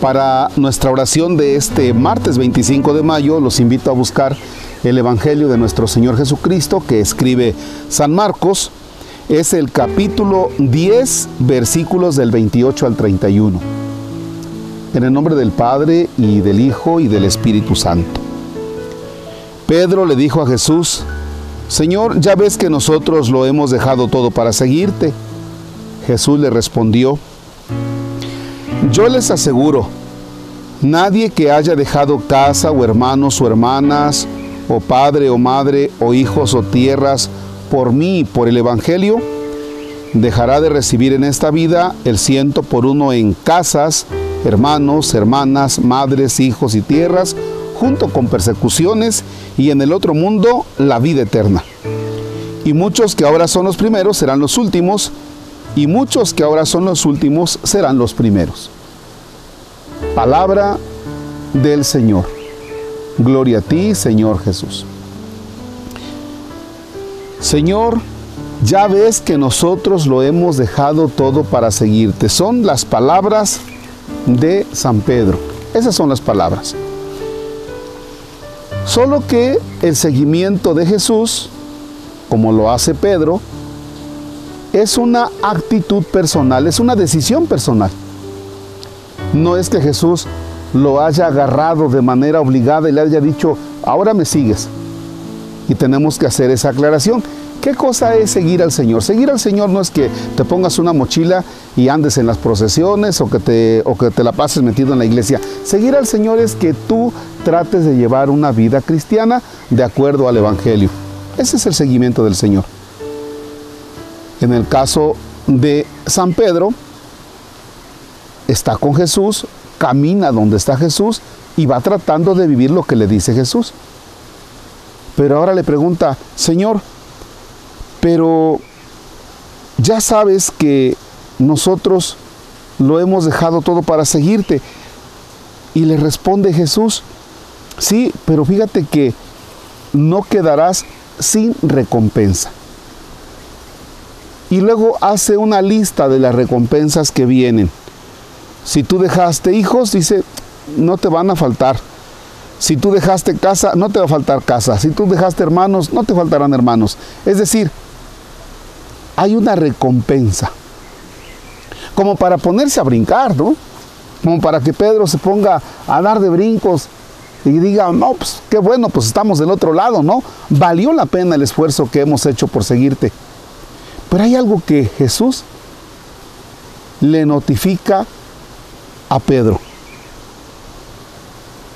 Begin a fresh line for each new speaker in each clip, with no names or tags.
Para nuestra oración de este martes 25 de mayo, los invito a buscar el Evangelio de nuestro Señor Jesucristo que escribe San Marcos. Es el capítulo 10, versículos del 28 al 31. En el nombre del Padre y del Hijo y del Espíritu Santo. Pedro le dijo a Jesús, Señor, ya ves que nosotros lo hemos dejado todo para seguirte. Jesús le respondió, yo les aseguro, nadie que haya dejado casa o hermanos o hermanas, o padre o madre, o hijos o tierras, por mí y por el Evangelio, dejará de recibir en esta vida el ciento por uno en casas, hermanos, hermanas, madres, hijos y tierras, junto con persecuciones, y en el otro mundo la vida eterna. Y muchos que ahora son los primeros serán los últimos, y muchos que ahora son los últimos serán los primeros. Palabra del Señor. Gloria a ti, Señor Jesús. Señor, ya ves que nosotros lo hemos dejado todo para seguirte. Son las palabras de San Pedro. Esas son las palabras. Solo que el seguimiento de Jesús, como lo hace Pedro, es una actitud personal, es una decisión personal. No es que Jesús lo haya agarrado de manera obligada y le haya dicho, ahora me sigues. Y tenemos que hacer esa aclaración. ¿Qué cosa es seguir al Señor? Seguir al Señor no es que te pongas una mochila y andes en las procesiones o que te, o que te la pases metido en la iglesia. Seguir al Señor es que tú trates de llevar una vida cristiana de acuerdo al Evangelio. Ese es el seguimiento del Señor. En el caso de San Pedro, está con Jesús, camina donde está Jesús y va tratando de vivir lo que le dice Jesús. Pero ahora le pregunta, Señor, pero ya sabes que nosotros lo hemos dejado todo para seguirte. Y le responde Jesús, sí, pero fíjate que no quedarás sin recompensa. Y luego hace una lista de las recompensas que vienen. Si tú dejaste hijos, dice, no te van a faltar. Si tú dejaste casa, no te va a faltar casa. Si tú dejaste hermanos, no te faltarán hermanos. Es decir, hay una recompensa. Como para ponerse a brincar, ¿no? Como para que Pedro se ponga a dar de brincos y diga, no, pues qué bueno, pues estamos del otro lado, ¿no? Valió la pena el esfuerzo que hemos hecho por seguirte. Pero hay algo que Jesús le notifica a Pedro.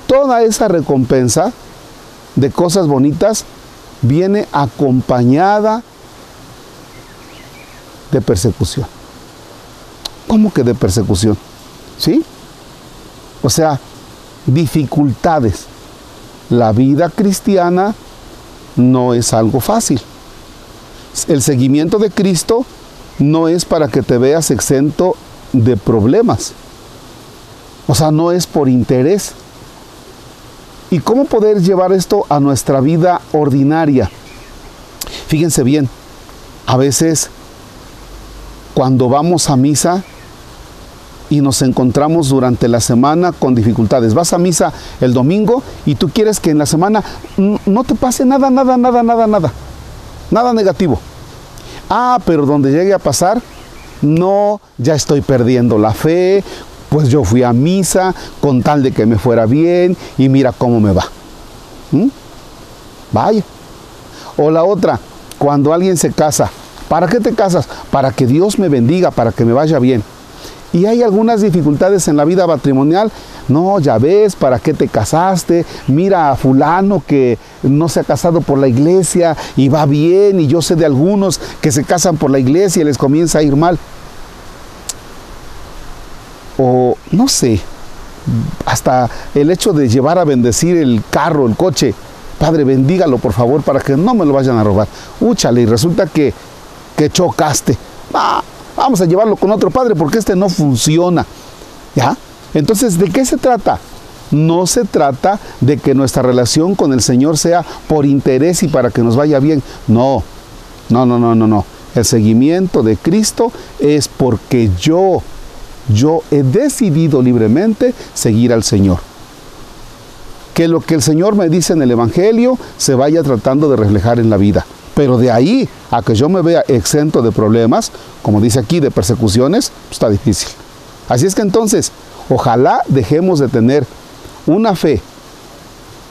Toda esa recompensa de cosas bonitas viene acompañada de persecución. ¿Cómo que de persecución? ¿Sí? O sea, dificultades. La vida cristiana no es algo fácil. El seguimiento de Cristo no es para que te veas exento de problemas. O sea, no es por interés. ¿Y cómo poder llevar esto a nuestra vida ordinaria? Fíjense bien, a veces cuando vamos a misa y nos encontramos durante la semana con dificultades. Vas a misa el domingo y tú quieres que en la semana no te pase nada, nada, nada, nada, nada. Nada negativo. Ah, pero donde llegue a pasar, no, ya estoy perdiendo la fe, pues yo fui a misa con tal de que me fuera bien y mira cómo me va. ¿Mm? Vaya. O la otra, cuando alguien se casa, ¿para qué te casas? Para que Dios me bendiga, para que me vaya bien. Y hay algunas dificultades en la vida matrimonial. No, ya ves, ¿para qué te casaste? Mira a fulano que no se ha casado por la iglesia y va bien. Y yo sé de algunos que se casan por la iglesia y les comienza a ir mal. O no sé, hasta el hecho de llevar a bendecir el carro, el coche. Padre, bendígalo por favor para que no me lo vayan a robar. Úchale y resulta que, que chocaste. Ah, Vamos a llevarlo con otro padre porque este no funciona. ¿Ya? Entonces, ¿de qué se trata? No se trata de que nuestra relación con el Señor sea por interés y para que nos vaya bien. No, no, no, no, no, no. El seguimiento de Cristo es porque yo yo he decidido libremente seguir al Señor. Que lo que el Señor me dice en el Evangelio se vaya tratando de reflejar en la vida. Pero de ahí a que yo me vea exento de problemas, como dice aquí, de persecuciones, está difícil. Así es que entonces, ojalá dejemos de tener una fe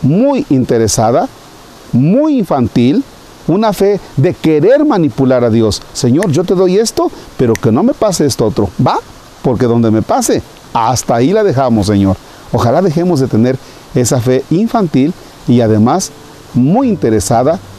muy interesada, muy infantil, una fe de querer manipular a Dios. Señor, yo te doy esto, pero que no me pase esto otro. ¿Va? Porque donde me pase, hasta ahí la dejamos, Señor. Ojalá dejemos de tener esa fe infantil y además muy interesada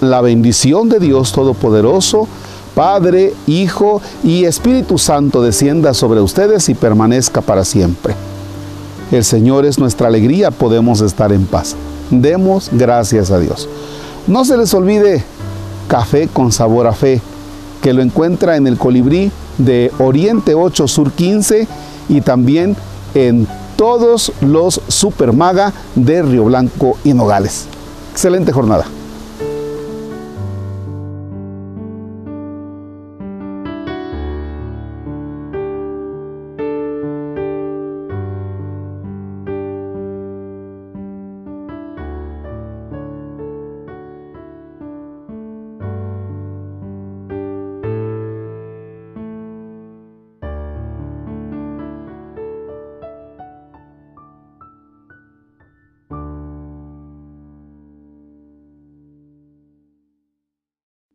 La bendición de Dios Todopoderoso, Padre, Hijo y Espíritu Santo descienda sobre ustedes y permanezca para siempre. El Señor es nuestra alegría, podemos estar en paz. Demos gracias a Dios. No se les olvide Café con sabor a fe, que lo encuentra en el colibrí de Oriente 8 Sur 15 y también en todos los Supermaga de Río Blanco y Nogales. Excelente jornada.